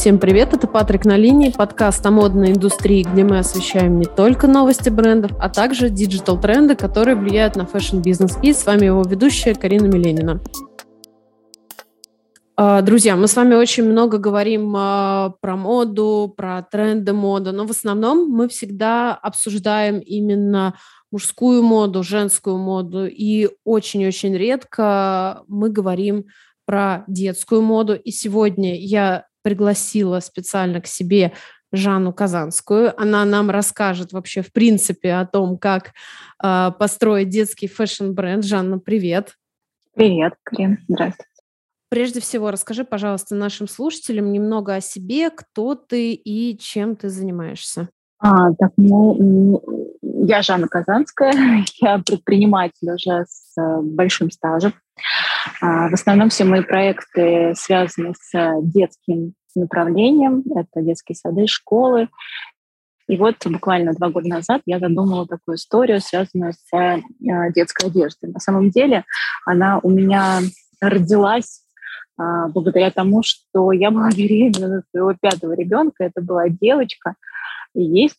Всем привет, это Патрик на линии, подкаст о модной индустрии, где мы освещаем не только новости брендов, а также digital-тренды, которые влияют на fashion-бизнес. И с вами его ведущая Карина Миленина. А, друзья, мы с вами очень много говорим а, про моду, про тренды моды, но в основном мы всегда обсуждаем именно мужскую моду, женскую моду, и очень-очень редко мы говорим про детскую моду. И сегодня я пригласила специально к себе Жанну Казанскую. Она нам расскажет вообще в принципе о том, как э, построить детский fashion-бренд. Жанна, привет. Привет, Карин. Здравствуйте. Прежде всего, расскажи, пожалуйста, нашим слушателям немного о себе, кто ты и чем ты занимаешься. А, так, ну, я Жанна Казанская, я предприниматель уже с э, большим стажем. А, в основном все мои проекты связаны с детским направлением. Это детские сады, школы. И вот буквально два года назад я задумала такую историю, связанную с э, детской одеждой. На самом деле она у меня родилась а, благодаря тому, что я была беременна своего пятого ребенка, это была девочка, и есть.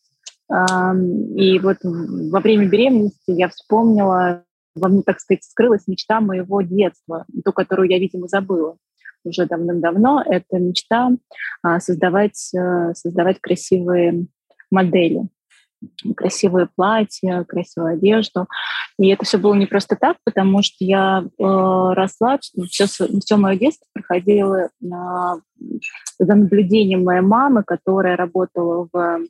И вот во время беременности я вспомнила, во мне, так сказать, скрылась мечта моего детства, ту, которую я, видимо, забыла уже давным-давно. Это мечта а, создавать, э, создавать красивые модели красивые платья, красивую одежду. И это все было не просто так, потому что я э, росла, все, все мое детство проходило на, за наблюдением моей мамы, которая работала в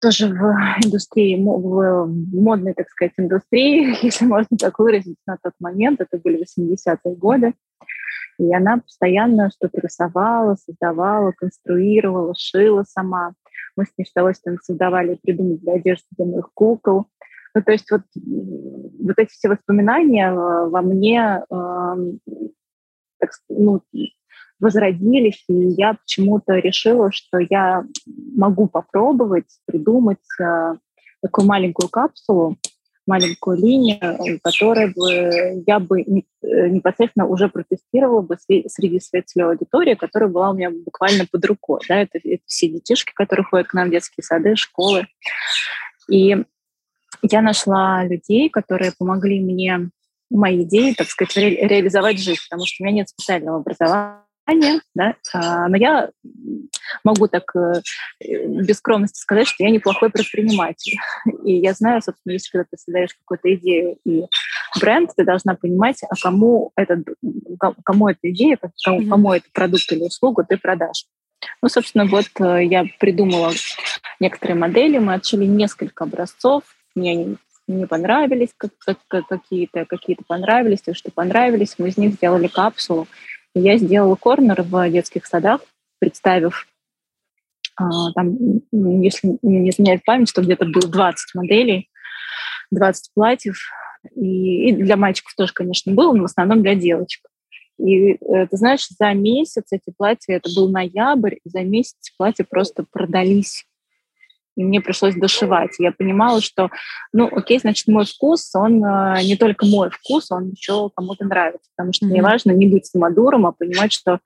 тоже в индустрии, в модной, так сказать, индустрии, если можно так выразить, на тот момент, это были 80-е годы. И она постоянно что-то рисовала, создавала, конструировала, шила сама. Мы с ней с удовольствием создавали придумывали одежду для моих кукол. Ну, то есть вот, вот эти все воспоминания э, во мне э, так, ну, возродились, и я почему-то решила, что я могу попробовать придумать э, такую маленькую капсулу, маленькую линию, которую бы я бы э, непосредственно уже протестировала бы среди своей целевой аудитории, которая была у меня буквально под рукой. Да? Это, это все детишки, которые ходят к нам в детские сады, школы. И я нашла людей, которые помогли мне мои идеи, так сказать, ре- реализовать жизнь, потому что у меня нет специального образования, да, а, но я могу так э, без скромности сказать, что я неплохой предприниматель. И я знаю, собственно, если когда ты создаешь какую-то идею и бренд, ты должна понимать, а кому, этот, кому эта идея, кому, кому этот продукт или услугу ты продашь. Ну, собственно, вот э, я придумала некоторые модели, мы отшили несколько образцов, мне они не понравились, как, как, какие-то какие понравились, то, что понравились, мы из них сделали капсулу, я сделала корнер в детских садах, представив а, там, если не изменяет память, то где-то было 20 моделей, 20 платьев. И, и для мальчиков тоже, конечно, было, но в основном для девочек. И э, ты знаешь, за месяц эти платья, это был ноябрь, за месяц платья просто продались и мне пришлось дошивать. Я понимала, что, ну, окей, значит, мой вкус, он э, не только мой вкус, он еще кому-то нравится, потому что mm-hmm. мне важно не быть самодуром, а понимать, что э,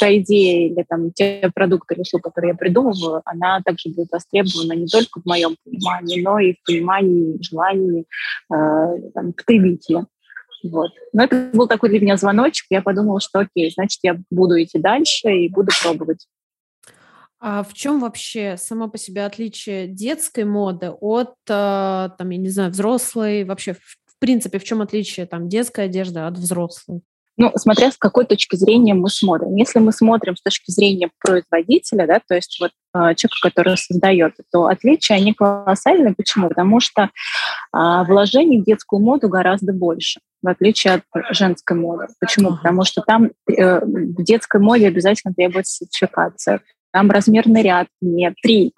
та идея или там те продукты или услуги, которые я придумываю, она также будет востребована не только в моем понимании, но и в понимании, желании э, там, потребителя. Вот. Но это был такой для меня звоночек. Я подумала, что окей, значит, я буду идти дальше и буду пробовать. А в чем вообще само по себе отличие детской моды от, а, там, я не знаю, взрослой? Вообще, в принципе, в чем отличие там детской одежды от взрослой? Ну, смотря с какой точки зрения мы смотрим. Если мы смотрим с точки зрения производителя, да, то есть вот э, человека, который создает, то отличия, они колоссальные. Почему? Потому что э, вложений в детскую моду гораздо больше, в отличие от женской моды. Почему? Потому что там э, в детской моде обязательно требуется сертификация, там размерный ряд не три,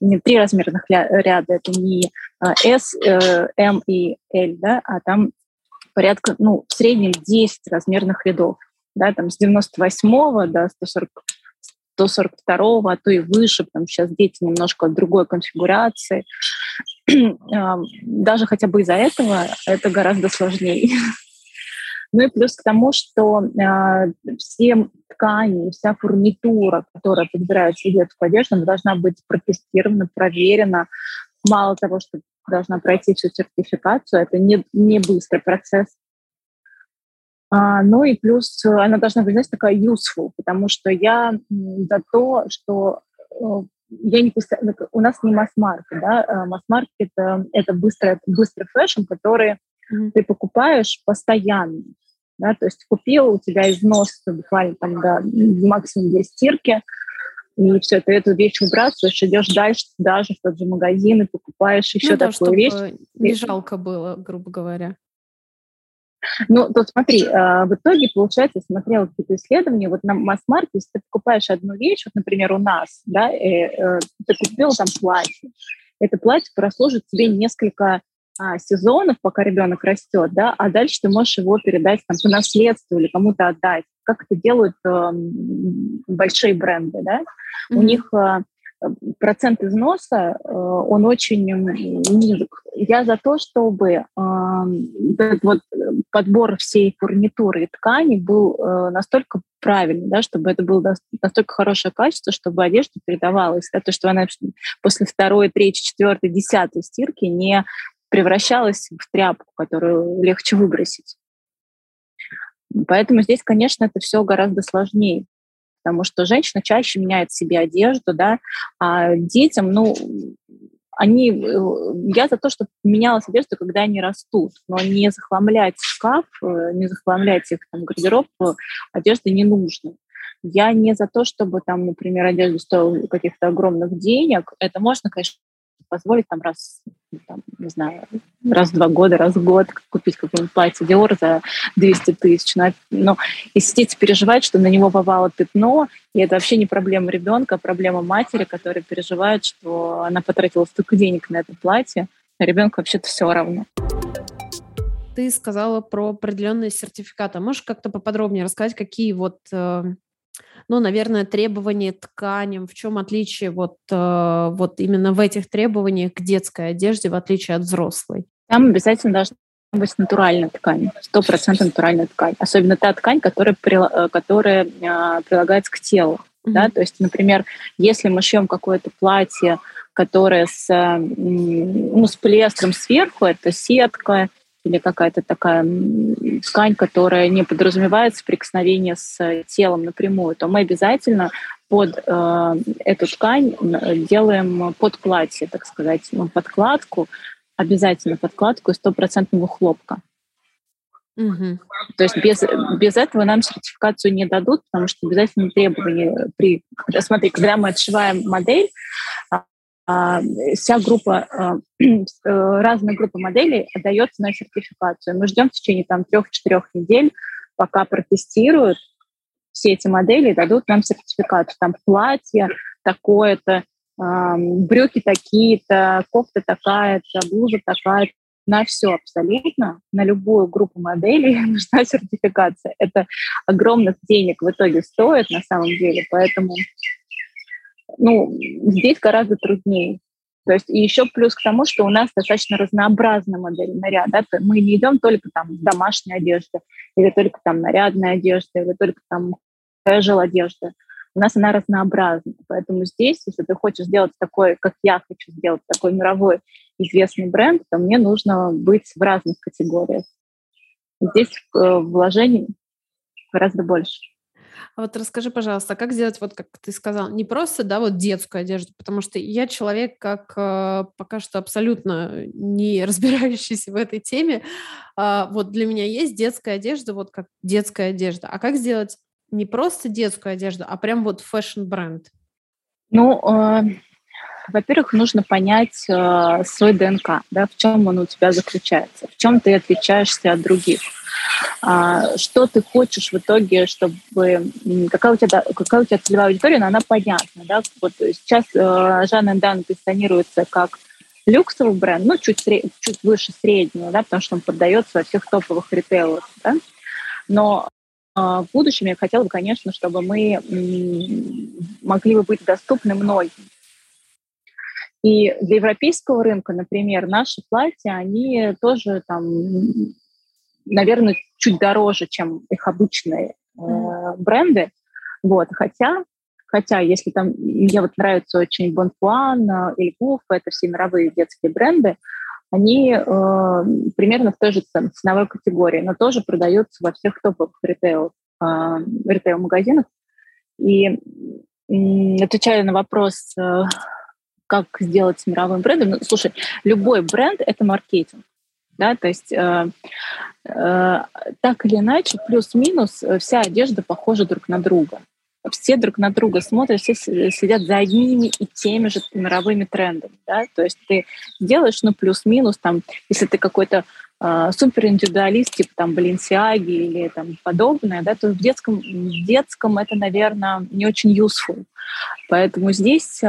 не три размерных ряда, это не а, S, э, M и L, да, а там порядка, ну, в среднем 10 размерных рядов, да, там с 98 до 140, 142, а то и выше, потому что сейчас дети немножко другой конфигурации. Даже хотя бы из-за этого это гораздо сложнее. Ну и плюс к тому, что э, все ткани, вся фурнитура, которая подбирается в детскую одежду, должна быть протестирована, проверена. Мало того, что должна пройти всю сертификацию, это не, не быстрый процесс. А, ну и плюс она должна быть, знаете, такая useful, потому что я за то, что э, я не у нас не масс-маркет, да, а масс-маркет это, это быстрый, быстрый fashion, который mm-hmm. ты покупаешь постоянно, да, то есть купил, у тебя износ буквально там до максимум две стирки, и все, ты эту вещь выбрасываешь, идешь дальше, даже в тот же магазин и покупаешь еще ну, да, такую вещь. Не жалко было, грубо говоря. Ну, то смотри, а, в итоге, получается, я смотрела какие-то исследования, вот на масс-маркете, если ты покупаешь одну вещь, вот, например, у нас, да, э, э, ты купил там платье, это платье прослужит тебе несколько а, сезонов, пока ребенок растет, да, а дальше ты можешь его передать там, по наследству или кому-то отдать. Как это делают э, большие бренды, да? Mm-hmm. У них э, процент износа, э, он очень низок. Я за то, чтобы э, этот вот подбор всей фурнитуры и ткани был э, настолько правильный, да, чтобы это было настолько хорошее качество, чтобы одежда передавалась, да, то, что она после второй, третьей, четвертой, десятой стирки не превращалась в тряпку, которую легче выбросить. Поэтому здесь, конечно, это все гораздо сложнее потому что женщина чаще меняет себе одежду, да, а детям, ну, они, э, я за то, чтобы менялась одежда, когда они растут, но не захламлять шкаф, э, не захламлять их там гардероб одежды не нужно. Я не за то, чтобы там, например, одежда стоила каких-то огромных денег. Это можно, конечно, позволить там раз, там, не знаю, раз в два года, раз в год купить какое-нибудь платье Dior за 200 тысяч. Но, но если дети переживают, что на него попало пятно, и это вообще не проблема ребенка, а проблема матери, которая переживает, что она потратила столько денег на это платье, а ребенку вообще-то все равно ты сказала про определенные сертификаты. Можешь как-то поподробнее рассказать, какие вот э, ну, наверное, требования тканям, в чем отличие вот, э, вот именно в этих требованиях к детской одежде, в отличие от взрослой? Там обязательно должна быть натуральная ткань, сто процентов натуральная ткань. Особенно та ткань, которая, э, которая а, прилагается к телу. Mm-hmm. Да? То есть, например, если мы шьем какое-то платье, которое с, ну, с полиэстером сверху, это сетка, или какая-то такая ткань, которая не подразумевает соприкосновение с телом напрямую, то мы обязательно под э, эту ткань делаем под платье, так сказать, ну, подкладку, обязательно подкладку из стопроцентного хлопка. Угу. То есть без, без этого нам сертификацию не дадут, потому что обязательно требования при... Смотри, когда мы отшиваем модель, а, вся группа, а, э, разная группа моделей отдается на сертификацию. Мы ждем в течение там трех-четырех недель, пока протестируют все эти модели дадут нам сертификацию. Там платье такое-то, брюки такие-то, кофта такая-то, блуза такая-то. На все абсолютно, на любую группу моделей нужна сертификация. Это огромных денег в итоге стоит на самом деле, поэтому ну, здесь гораздо труднее. То есть и еще плюс к тому, что у нас достаточно разнообразная модель наряда. Да? Мы не идем только там с домашней одежды, или только там нарядная одежда, или только там casual одежда. У нас она разнообразна. Поэтому здесь, если ты хочешь сделать такой, как я хочу сделать, такой мировой известный бренд, то мне нужно быть в разных категориях. Здесь э, вложений гораздо больше. А вот расскажи, пожалуйста, как сделать, вот как ты сказал, не просто, да, вот детскую одежду, потому что я человек, как э, пока что абсолютно не разбирающийся в этой теме, э, вот для меня есть детская одежда, вот как детская одежда. А как сделать не просто детскую одежду, а прям вот fashion-бренд? Ну, э, во-первых, нужно понять э, свой ДНК, да, в чем он у тебя заключается, в чем ты отличаешься от других. А, что ты хочешь в итоге, чтобы какая у тебя какая у тебя целевая аудитория, но она понятна, да? Вот сейчас э, Zhanna and Anna позиционируется как люксовый бренд, ну чуть чуть выше среднего, да, потому что он поддается во всех топовых ритейлах, да? Но э, в будущем я хотела бы, конечно, чтобы мы могли бы быть доступны многим. И для европейского рынка, например, наши платья, они тоже там наверное, чуть дороже, чем их обычные э, бренды. Вот, хотя, хотя, если там, мне вот нравится очень Бонфуан, Эль Гуф, это все мировые детские бренды, они э, примерно в той же ценовой категории, но тоже продаются во всех топовых ритейл, э, ритейл-магазинах. И э, отвечая на вопрос, э, как сделать с мировым брендом, ну, слушай, любой бренд — это маркетинг. Да, то есть э, э, так или иначе, плюс-минус, э, вся одежда похожа друг на друга все друг на друга смотрят, все следят за одними и теми же мировыми трендами, да, то есть ты делаешь, ну, плюс-минус, там, если ты какой-то э, а, супер индивидуалист, типа там Баленсиаги или там подобное, да, то в детском, в детском это, наверное, не очень useful. Поэтому здесь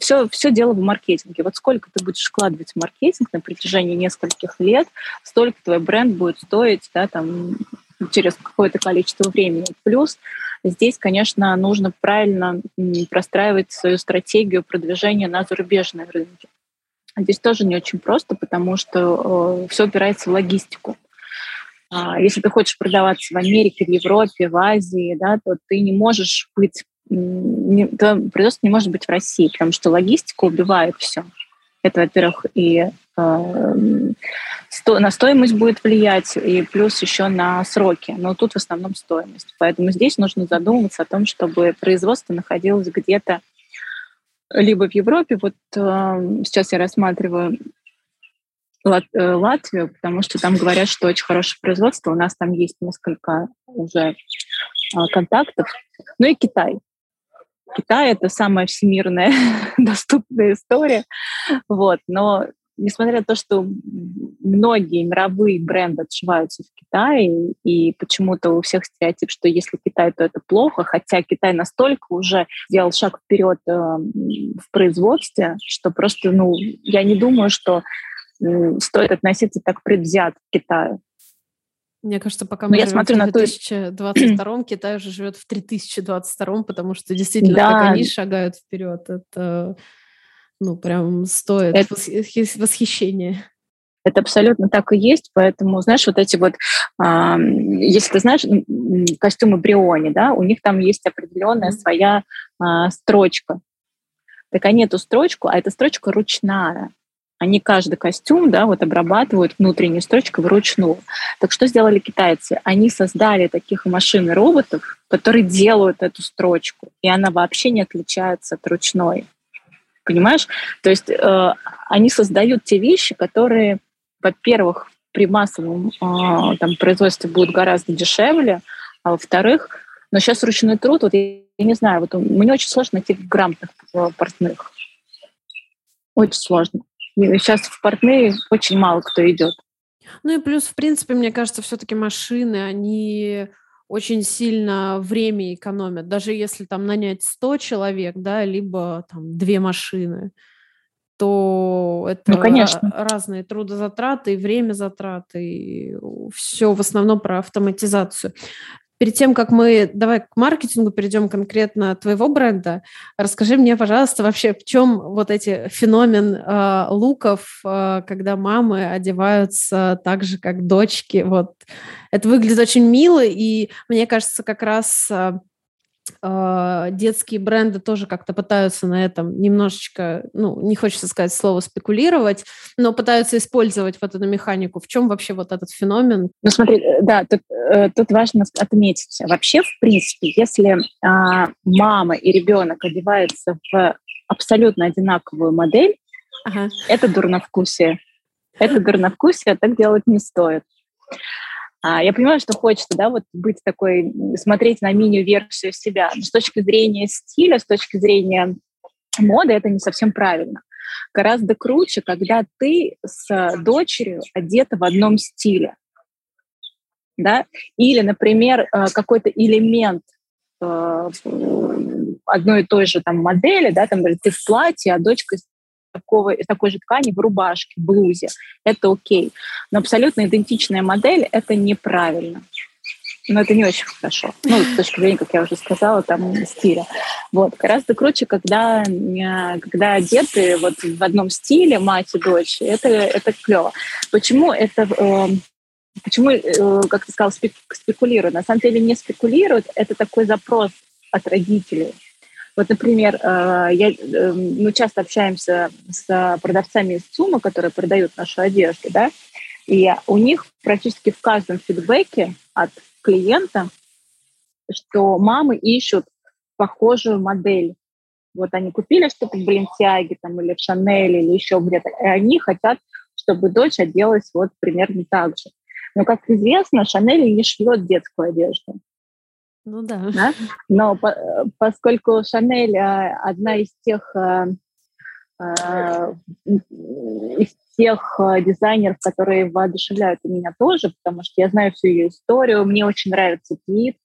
все, все дело в маркетинге. Вот сколько ты будешь вкладывать в маркетинг на протяжении нескольких лет, столько твой бренд будет стоить, да, там, через какое-то количество времени. Плюс Здесь, конечно, нужно правильно простраивать свою стратегию продвижения на зарубежные рынки. Здесь тоже не очень просто, потому что э, все опирается в логистику. А, если ты хочешь продаваться в Америке, в Европе, в Азии, да, то ты не можешь быть, производство не может быть в России, потому что логистика убивает все. Это, во-первых, и э, сто, на стоимость будет влиять, и плюс еще на сроки. Но тут в основном стоимость. Поэтому здесь нужно задумываться о том, чтобы производство находилось где-то либо в Европе, вот э, сейчас я рассматриваю Лат, э, Латвию, потому что там говорят, что очень хорошее производство, у нас там есть несколько уже э, контактов, ну и Китай. Китай — это самая всемирная доступная история. Вот. Но несмотря на то, что многие мировые бренды отшиваются в Китае, и почему-то у всех стереотип, что если Китай, то это плохо, хотя Китай настолько уже сделал шаг вперед э, в производстве, что просто, ну, я не думаю, что э, стоит относиться так предвзято к Китаю. Мне кажется, пока мы я смотрю в 2022 Китай уже живет в 3022, потому что действительно, да. как они шагают вперед, это ну прям стоит это... восхищения. Это абсолютно так и есть, поэтому, знаешь, вот эти вот, э, если ты знаешь, костюмы Бриони, да, у них там есть определенная своя э, строчка. Так они эту строчку, а эта строчка ручная. Они каждый костюм да, вот обрабатывают внутренней строчкой вручную. Так что сделали китайцы? Они создали таких машин и роботов, которые делают эту строчку, и она вообще не отличается от ручной. Понимаешь? То есть э, они создают те вещи, которые, во-первых, при массовом э, там, производстве будут гораздо дешевле, а во-вторых, но сейчас ручной труд, вот я, я не знаю, вот мне очень сложно найти грамотных э, портных. Очень сложно. Сейчас в портные очень мало кто идет. Ну и плюс, в принципе, мне кажется, все-таки машины, они очень сильно время экономят. Даже если там нанять 100 человек, да, либо там две машины, то это ну, конечно. разные трудозатраты время затраты, и все в основном про автоматизацию. Перед тем, как мы, давай к маркетингу перейдем конкретно твоего бренда, расскажи мне, пожалуйста, вообще, в чем вот эти феномен э, луков, э, когда мамы одеваются так же, как дочки. Вот это выглядит очень мило, и мне кажется, как раз э, детские бренды тоже как-то пытаются на этом немножечко, ну, не хочется сказать слово спекулировать, но пытаются использовать вот эту механику. В чем вообще вот этот феномен? Ну, смотри, э, да, тут, э, тут важно отметить. Вообще, в принципе, если а, мама и ребенок одеваются в абсолютно одинаковую модель, ага. это дурновкусие. Это дурновкусие, так делать не стоит. А, я понимаю, что хочется, да, вот быть такой, смотреть на мини-версию себя. Но с точки зрения стиля, с точки зрения моды, это не совсем правильно. Гораздо круче, когда ты с дочерью одета в одном стиле. Да? Или, например, э, какой-то элемент э, одной и той же там модели, да, там, ты в платье, а дочка такого, такой же ткани в рубашке, блузе. Это окей. Но абсолютно идентичная модель — это неправильно. Но это не очень хорошо. Ну, с точки зрения, как я уже сказала, там, стиля. Вот. Гораздо круче, когда, когда одеты вот в одном стиле мать и дочь. Это, это клево. Почему это э, почему, э, как ты сказал, спекулируют? На самом деле не спекулируют, это такой запрос от родителей. Вот, например, э, я, эм, мы часто общаемся с продавцами из ЦУМа, которые продают нашу одежду, да, и у них практически в каждом фидбэке от клиента, что мамы ищут похожую модель. Вот они купили что-то в Баленсиаге там, или в Шанеле, или еще где-то, и они хотят, чтобы дочь оделась вот примерно так же. Но, как известно, Шанель не шьет детскую одежду. Ну да. да? Но по, поскольку Шанель а, одна из тех, а, а, из тех дизайнеров, которые воодушевляют меня тоже, потому что я знаю всю ее историю, мне очень нравится Пит,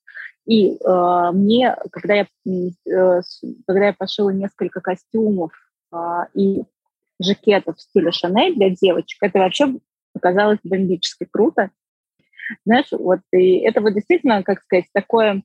и э, мне, когда я, э, когда я пошила несколько костюмов э, и жакетов в стиле Шанель для девочек, это вообще показалось бомбически круто. Знаешь, вот и это вот действительно, как сказать, такое,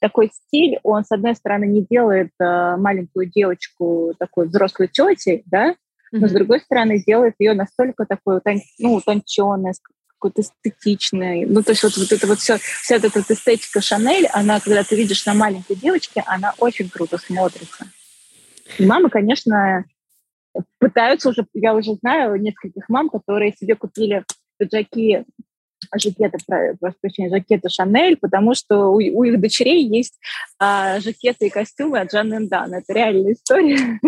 такой стиль, он, с одной стороны, не делает э, маленькую девочку такой взрослой тетей, да, но, mm-hmm. с другой стороны, делает ее настолько такой ну, утонченной, какой-то эстетичной. Ну, то есть вот, вот это вот все, вся эта вот эстетика Шанель, она, когда ты видишь на маленькой девочке, она очень круто смотрится. И мамы, конечно, пытаются уже, я уже знаю нескольких мам, которые себе купили пиджаки, жакеты, прошу прощения, жакеты Шанель, потому что у, у их дочерей есть а, жакеты и костюмы от Жанны Дан. Это реальная история.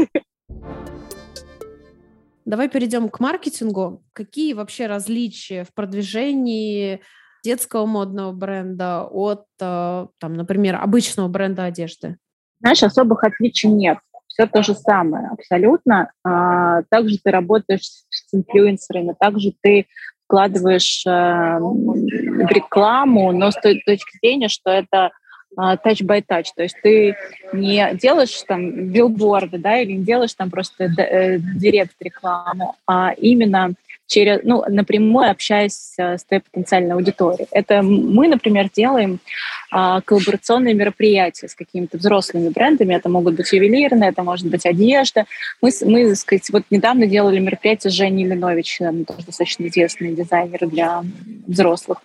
Давай перейдем к маркетингу. Какие вообще различия в продвижении детского модного бренда от, э, там, например, обычного бренда одежды? Знаешь, особых отличий нет все то же самое абсолютно. А, также ты работаешь с инфлюенсерами, также ты вкладываешь э, в рекламу, но с той точки зрения, что это touch by touch, то есть ты не делаешь там билборды, да, или не делаешь там просто э, директ рекламу, а именно через, ну, напрямую общаясь с твоей потенциальной аудиторией. Это мы, например, делаем а, коллаборационные мероприятия с какими-то взрослыми брендами. Это могут быть ювелирные, это может быть одежда. Мы, мы так сказать, вот недавно делали мероприятие с Женей Линович, тоже достаточно известный дизайнер для взрослых.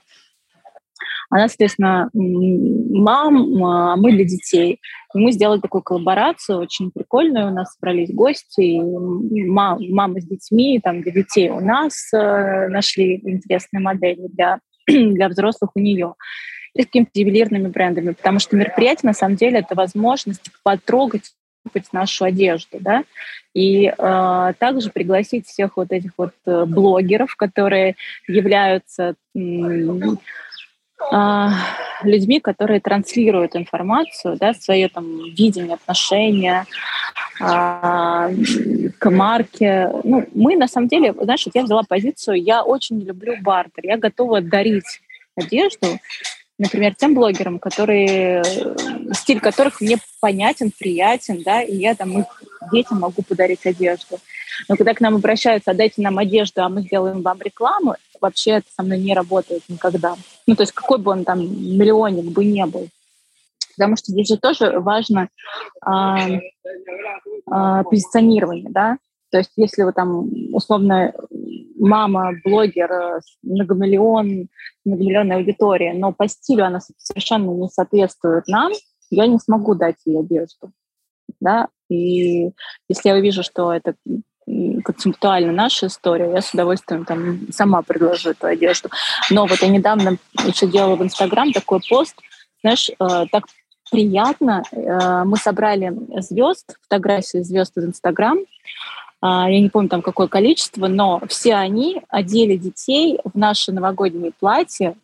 Она, соответственно, мам, а мы для детей. И мы сделали такую коллаборацию, очень прикольную. У нас собрались гости, мам, мамы с детьми, там, для детей у нас э, нашли интересные модели для, для взрослых у нее и с какими-то ювелирными брендами, потому что мероприятие, на самом деле, это возможность потрогать нашу одежду, да, и э, также пригласить всех вот этих вот э, блогеров, которые являются а, людьми, которые транслируют информацию, да, свое там видение, отношение а, к марке. Ну, мы на самом деле, знаешь, я взяла позицию, я очень люблю бартер, я готова дарить одежду, например, тем блогерам, которые, стиль которых мне понятен, приятен, да, и я там их детям могу подарить одежду. Но когда к нам обращаются, отдайте нам одежду, а мы сделаем вам рекламу, вообще это со мной не работает никогда. Ну, то есть какой бы он там миллионник бы не был. Потому что здесь же тоже важно а, а, позиционирование, да. То есть если вы там условно мама, блогер, многомиллион, многомиллионная аудитория, но по стилю она совершенно не соответствует нам, я не смогу дать ей одежду. Да? И если я увижу, что это концептуально наша история, я с удовольствием там сама предложу эту одежду. Но вот я недавно еще делала в Инстаграм такой пост, знаешь, э, так приятно. Э, мы собрали звезд, фотографии звезд из Инстаграм. Э, я не помню там какое количество, но все они одели детей в наши новогодние платья.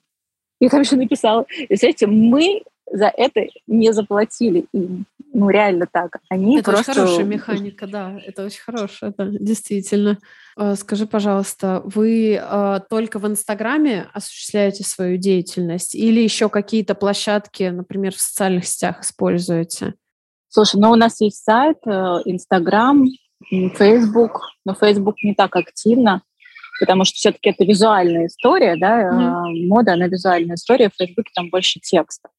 Я там еще написала, знаете, мы за это не заплатили им. Ну, реально так. Они это просто... очень хорошая механика, да. Это очень хорошая, да, действительно. А, скажи, пожалуйста, вы э, только в Инстаграме осуществляете свою деятельность или еще какие-то площадки, например, в социальных сетях используете? Слушай, ну у нас есть сайт, э, Инстаграм, Facebook, но Facebook не так активно, потому что все-таки это визуальная история, да, mm. мода, она визуальная история, в Facebook там больше текста.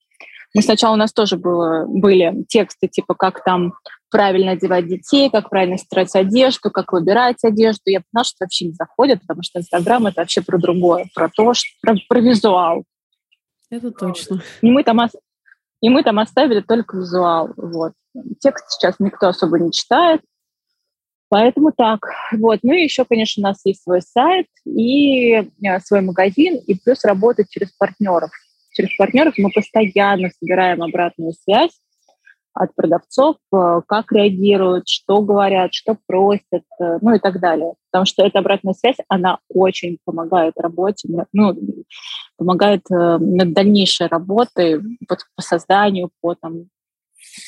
Мы сначала у нас тоже было, были тексты, типа, как там правильно одевать детей, как правильно стирать одежду, как выбирать одежду. Я поняла, что вообще не заходит, потому что Инстаграм — это вообще про другое, про то, что, про, про визуал. Это точно. И мы там, и мы там оставили только визуал. Вот. Текст сейчас никто особо не читает. Поэтому так. Вот. Ну и еще, конечно, у нас есть свой сайт и э, свой магазин, и плюс работать через партнеров. Через партнеров мы постоянно собираем обратную связь от продавцов, э, как реагируют, что говорят, что просят, э, ну и так далее. Потому что эта обратная связь, она очень помогает работе, ну, помогает над дальнейшей работой по, по созданию, по там,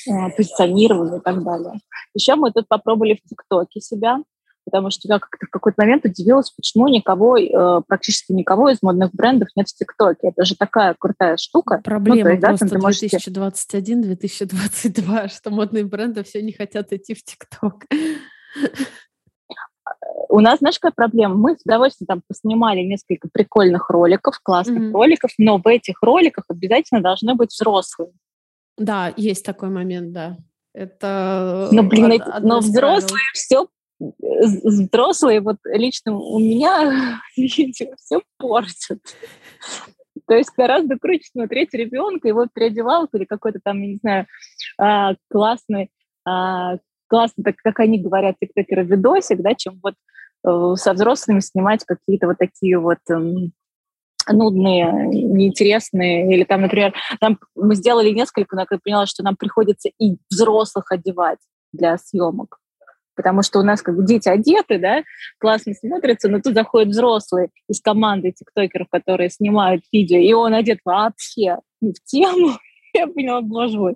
Э, позиционированию и так далее. Еще мы тут попробовали в ТикТоке себя, потому что я как-то в какой-то момент удивилась, почему никого, э, практически никого из модных брендов нет в ТикТоке. Это же такая крутая штука. Ну, Проблема ну, есть, просто можете... 2021-2022, что модные бренды все не хотят идти в ТикТок. У нас, знаешь, какая проблема? Мы с удовольствием там поснимали несколько прикольных роликов, классных mm-hmm. роликов, но в этих роликах обязательно должны быть взрослые. Да, есть такой момент, да. Это но, блин, од- но взрослые все взрослые, вот лично у меня видео все портят. То есть гораздо круче смотреть ребенка, его переодевалку или какой-то там, я не знаю, а, классный, а, классный, так как они говорят, тиктокеры, видосик, да, чем вот э, со взрослыми снимать какие-то вот такие вот эм, нудные, неинтересные, или там, например, там мы сделали несколько, но я поняла, что нам приходится и взрослых одевать для съемок, потому что у нас как бы дети одеты, да, классно смотрится, но тут заходит взрослый из команды тиктокеров, которые снимают видео, и он одет вообще не в тему, я поняла, боже мой,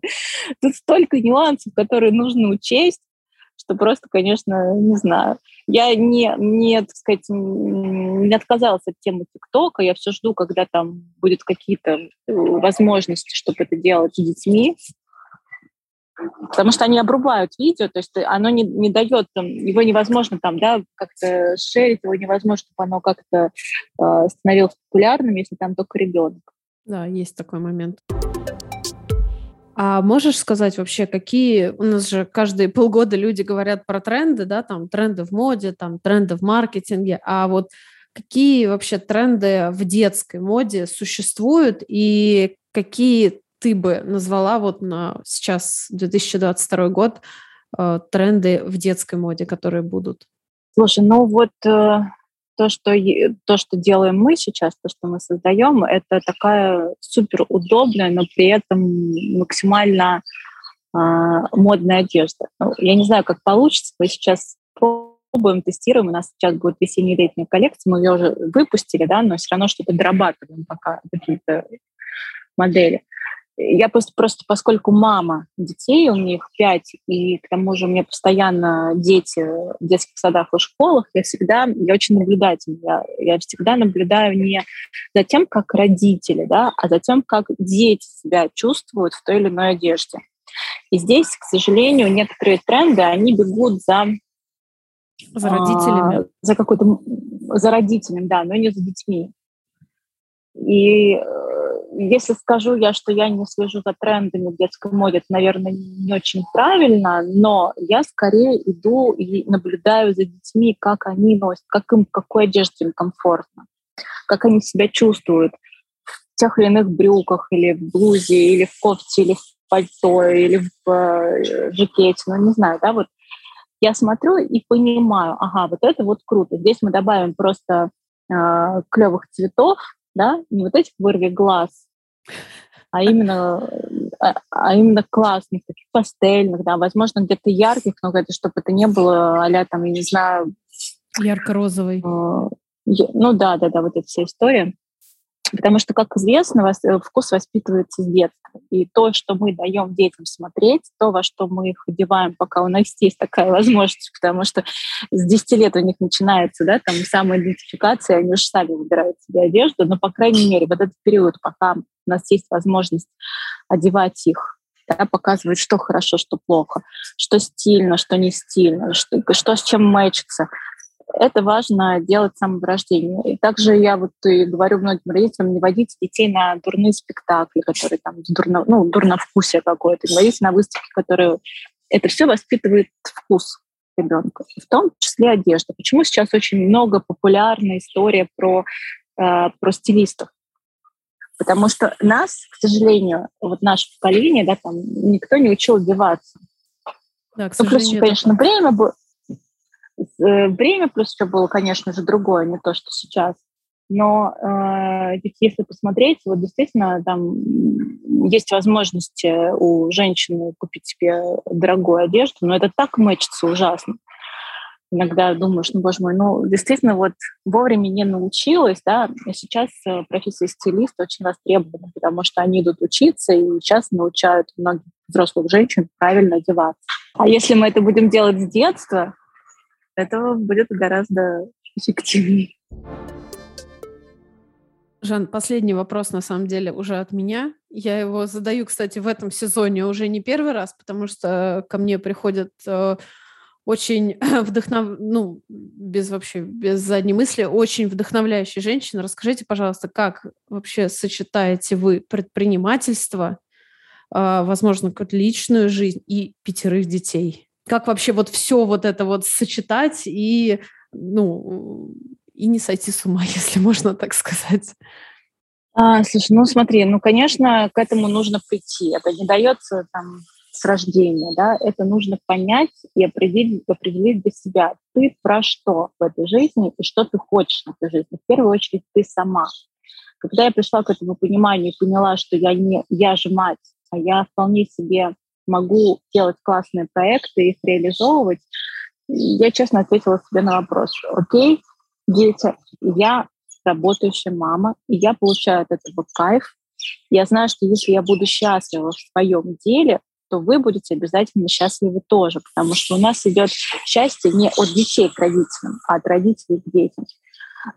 тут столько нюансов, которые нужно учесть, что просто, конечно, не знаю. Я не, не, так сказать, не отказалась от темы ТикТока, я все жду, когда там будут какие-то э, возможности, чтобы это делать с детьми, потому что они обрубают видео, то есть оно не, не дает, там, его невозможно там, да, как-то шерить, его невозможно, чтобы оно как-то э, становилось популярным, если там только ребенок. Да, есть такой момент. А можешь сказать вообще, какие у нас же каждые полгода люди говорят про тренды, да, там тренды в моде, там тренды в маркетинге, а вот какие вообще тренды в детской моде существуют и какие ты бы назвала вот на сейчас 2022 год э, тренды в детской моде, которые будут? Слушай, ну вот э, то, что, то, что делаем мы сейчас, то, что мы создаем, это такая супер удобная, но при этом максимально э, модная одежда. Ну, я не знаю, как получится. Мы сейчас пробуем, тестируем. У нас сейчас будет весенне-летняя коллекция. Мы ее уже выпустили, да, но все равно что-то дорабатываем пока какие-то модели. Я просто, просто, поскольку мама детей, у них пять, и к тому же у меня постоянно дети в детских садах и школах, я всегда, я очень наблюдательна, я, я всегда наблюдаю не за тем, как родители, да, а за тем, как дети себя чувствуют в той или иной одежде. И здесь, к сожалению, некоторые тренды, они бегут за за родителями? А, за какой-то... За родителями, да, но не за детьми. И э, если скажу я, что я не слежу за трендами в детской моде, это, наверное, не очень правильно, но я скорее иду и наблюдаю за детьми, как они носят, как им, какой одежде им комфортно, как они себя чувствуют в тех или иных брюках, или в блузе, или в кофте, или в пальто, или в э, жакете, ну, не знаю, да, вот я смотрю и понимаю, ага, вот это вот круто. Здесь мы добавим просто э, клевых цветов, да, не вот этих вырви глаз, а именно, а, а именно классных, таких пастельных, да, возможно, где-то ярких, но это, чтобы это не было а там, я не знаю... Ярко-розовый. Э, ну да, да, да, вот эта вся история. Потому что, как известно, э, вкус воспитывается с детства. И то, что мы даем детям смотреть, то, во что мы их одеваем, пока у нас есть такая возможность, потому что с 10 лет у них начинается да, там, самоидентификация, они уже сами выбирают себе одежду, но, по крайней мере, вот этот период, пока у нас есть возможность одевать их, да, показывать, что хорошо, что плохо, что стильно, что не стильно, что, что с чем мэчится, это важно делать с самого рождения. И также я вот и говорю многим родителям, не водите детей на дурные спектакли, которые там дурно, ну, дурновкусие какое-то, не водите на выставки, которые... Это все воспитывает вкус ребенка, в том числе одежда. Почему сейчас очень много популярна история про, э, про стилистов? Потому что нас, к сожалению, вот наше поколение, да, там никто не учил одеваться. Да, к ну, плюс, конечно, время было, время плюс еще было, конечно же, другое, не то, что сейчас. Но э, если посмотреть, вот действительно там есть возможность у женщины купить себе дорогую одежду, но это так мэчится ужасно иногда думаешь, ну, боже мой, ну, действительно, вот вовремя не научилась, да, и сейчас э, профессия стилиста очень востребована, потому что они идут учиться и сейчас научают многих взрослых женщин правильно одеваться. А если мы это будем делать с детства, это будет гораздо эффективнее. Жан, последний вопрос, на самом деле, уже от меня. Я его задаю, кстати, в этом сезоне уже не первый раз, потому что ко мне приходят э, очень вдохнов... ну, без вообще, без задней мысли, очень вдохновляющая женщина. Расскажите, пожалуйста, как вообще сочетаете вы предпринимательство, а, возможно, какую-то личную жизнь и пятерых детей? Как вообще вот все вот это вот сочетать и, ну, и не сойти с ума, если можно так сказать? А, слушай, ну смотри, ну, конечно, к этому нужно прийти. Это не дается там с рождения, да, это нужно понять и определить, определить для себя, ты про что в этой жизни и что ты хочешь в этой жизни. В первую очередь ты сама. Когда я пришла к этому пониманию и поняла, что я не я же мать, а я вполне себе могу делать классные проекты их реализовывать, я честно ответила себе на вопрос. Окей, дети, я работающая мама, и я получаю от этого кайф. Я знаю, что если я буду счастлива в своем деле, то вы будете обязательно счастливы тоже, потому что у нас идет счастье не от детей к родителям, а от родителей к детям.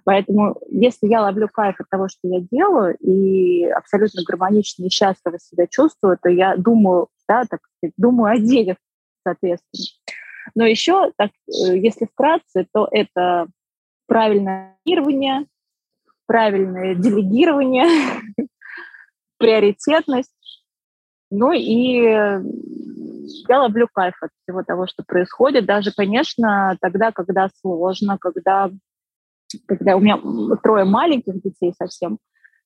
Поэтому если я ловлю кайф от того, что я делаю, и абсолютно гармонично и счастливо себя чувствую, то я думаю, да, так думаю о соответственно. Но еще, так, э, если вкратце, то это правильное планирование, правильное делегирование, приоритетность, ну и я ловлю кайф от всего того, что происходит. Даже, конечно, тогда, когда сложно, когда, когда у меня трое маленьких детей совсем,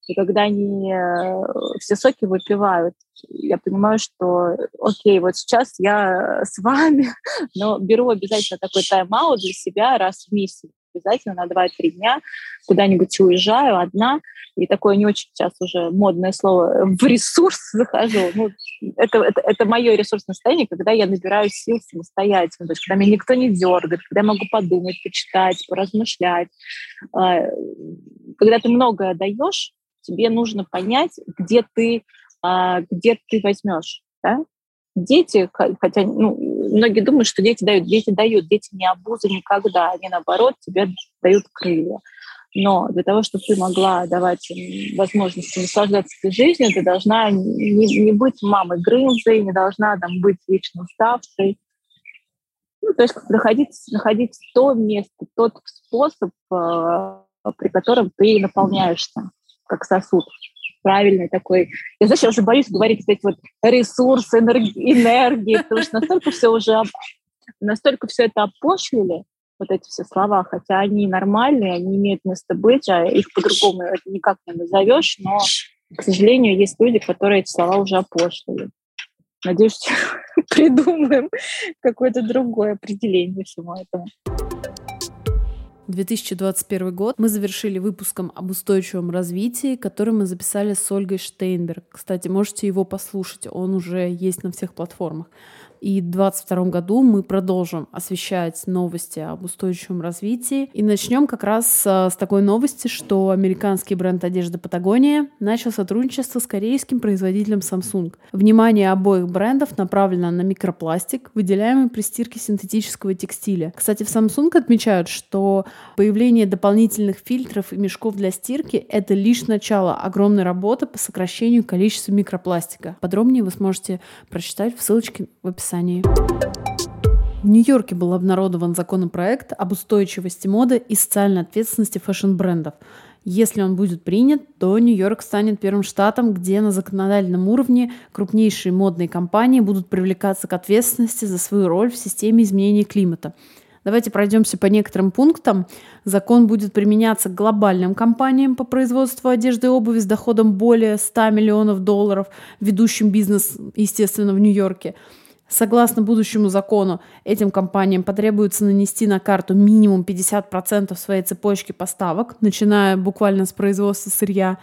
и когда они э, все соки выпивают, я понимаю, что окей, вот сейчас я с вами, но беру обязательно такой тайм-аут для себя раз в месяц обязательно на 2-3 дня куда-нибудь уезжаю одна, и такое не очень сейчас уже модное слово, в ресурс захожу. Ну, это, это, это мое ресурсное состояние, когда я набираю сил самостоятельно, то есть когда меня никто не дергает, когда я могу подумать, почитать, поразмышлять. А, когда ты многое даешь, тебе нужно понять, где ты, а, где ты возьмешь. Да? Дети, хотя ну, многие думают, что дети дают. Дети дают, дети не обузы никогда. Они, наоборот, тебе дают крылья. Но для того, чтобы ты могла давать им возможность наслаждаться этой жизнью, ты должна не, не быть мамой Грымзой, не должна там, быть вечно уставшей. Ну, то есть находить, находить то место, тот способ, э, при котором ты наполняешься, как сосуд правильный такой. Я, знаешь, я уже боюсь говорить вот эти вот ресурсы, энергии, энергии потому что настолько все уже, настолько все это опошлили, вот эти все слова, хотя они нормальные, они имеют место быть, а их по-другому никак не назовешь, но, к сожалению, есть люди, которые эти слова уже опошлили. Надеюсь, придумаем какое-то другое определение всему этому. 2021 год мы завершили выпуском об устойчивом развитии, который мы записали с Ольгой Штейнберг. Кстати, можете его послушать, он уже есть на всех платформах. И в 2022 году мы продолжим освещать новости об устойчивом развитии. И начнем как раз э, с такой новости, что американский бренд одежды Патагония начал сотрудничество с корейским производителем Samsung. Внимание обоих брендов направлено на микропластик, выделяемый при стирке синтетического текстиля. Кстати, в Samsung отмечают, что появление дополнительных фильтров и мешков для стирки — это лишь начало огромной работы по сокращению количества микропластика. Подробнее вы сможете прочитать в ссылочке в описании описании. В Нью-Йорке был обнародован законопроект об устойчивости моды и социальной ответственности фэшн-брендов. Если он будет принят, то Нью-Йорк станет первым штатом, где на законодательном уровне крупнейшие модные компании будут привлекаться к ответственности за свою роль в системе изменения климата. Давайте пройдемся по некоторым пунктам. Закон будет применяться к глобальным компаниям по производству одежды и обуви с доходом более 100 миллионов долларов, ведущим бизнес, естественно, в Нью-Йорке – Согласно будущему закону, этим компаниям потребуется нанести на карту минимум 50% своей цепочки поставок, начиная буквально с производства сырья.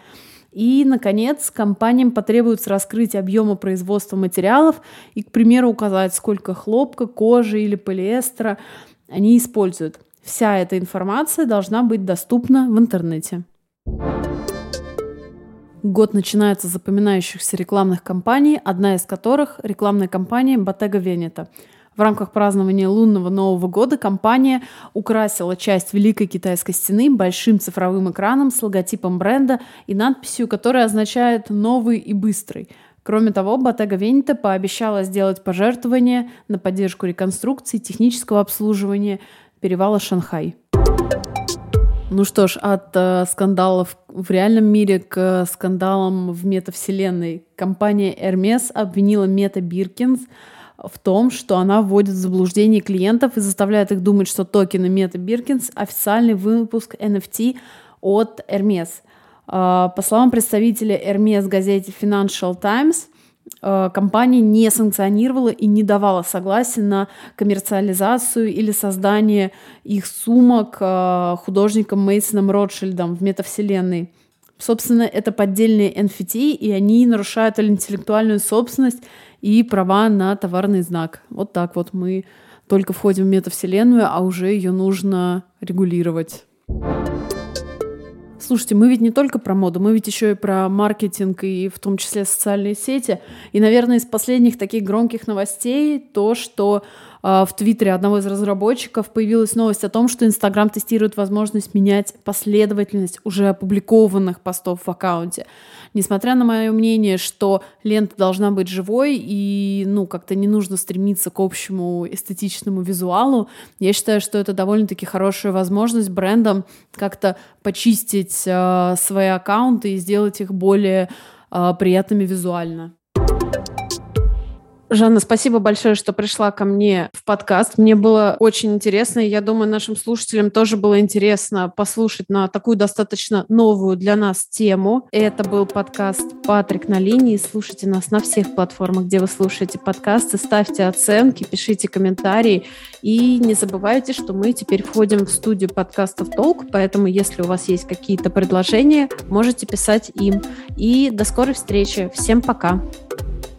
И, наконец, компаниям потребуется раскрыть объемы производства материалов и, к примеру, указать, сколько хлопка, кожи или полиэстера они используют. Вся эта информация должна быть доступна в интернете. Год начинается с запоминающихся рекламных кампаний, одна из которых – рекламная кампания Bottega Veneta. В рамках празднования лунного Нового года компания украсила часть Великой Китайской стены большим цифровым экраном с логотипом бренда и надписью, которая означает «новый и быстрый». Кроме того, Bottega Veneta пообещала сделать пожертвование на поддержку реконструкции технического обслуживания перевала Шанхай. Ну что ж, от э, скандалов в реальном мире к скандалам в метавселенной. Компания Hermes обвинила Мета Биркинс в том, что она вводит в заблуждение клиентов и заставляет их думать, что токены Мета Биркинс — официальный выпуск NFT от Hermes. Э, по словам представителя Hermes газете Financial Times — компания не санкционировала и не давала согласия на коммерциализацию или создание их сумок э, художником Мейсоном Ротшильдом в метавселенной. Собственно, это поддельные NFT, и они нарушают интеллектуальную собственность и права на товарный знак. Вот так вот мы только входим в метавселенную, а уже ее нужно регулировать. Слушайте, мы ведь не только про моду, мы ведь еще и про маркетинг и в том числе социальные сети. И, наверное, из последних таких громких новостей то, что э, в Твиттере одного из разработчиков появилась новость о том, что Инстаграм тестирует возможность менять последовательность уже опубликованных постов в аккаунте. Несмотря на мое мнение, что лента должна быть живой и, ну, как-то не нужно стремиться к общему эстетичному визуалу, я считаю, что это довольно-таки хорошая возможность брендам как-то почистить э, свои аккаунты и сделать их более э, приятными визуально. Жанна, спасибо большое, что пришла ко мне в подкаст. Мне было очень интересно, и я думаю, нашим слушателям тоже было интересно послушать на такую достаточно новую для нас тему. Это был подкаст «Патрик на линии». Слушайте нас на всех платформах, где вы слушаете подкасты. Ставьте оценки, пишите комментарии. И не забывайте, что мы теперь входим в студию подкастов «Толк», поэтому если у вас есть какие-то предложения, можете писать им. И до скорой встречи. Всем пока! Пока.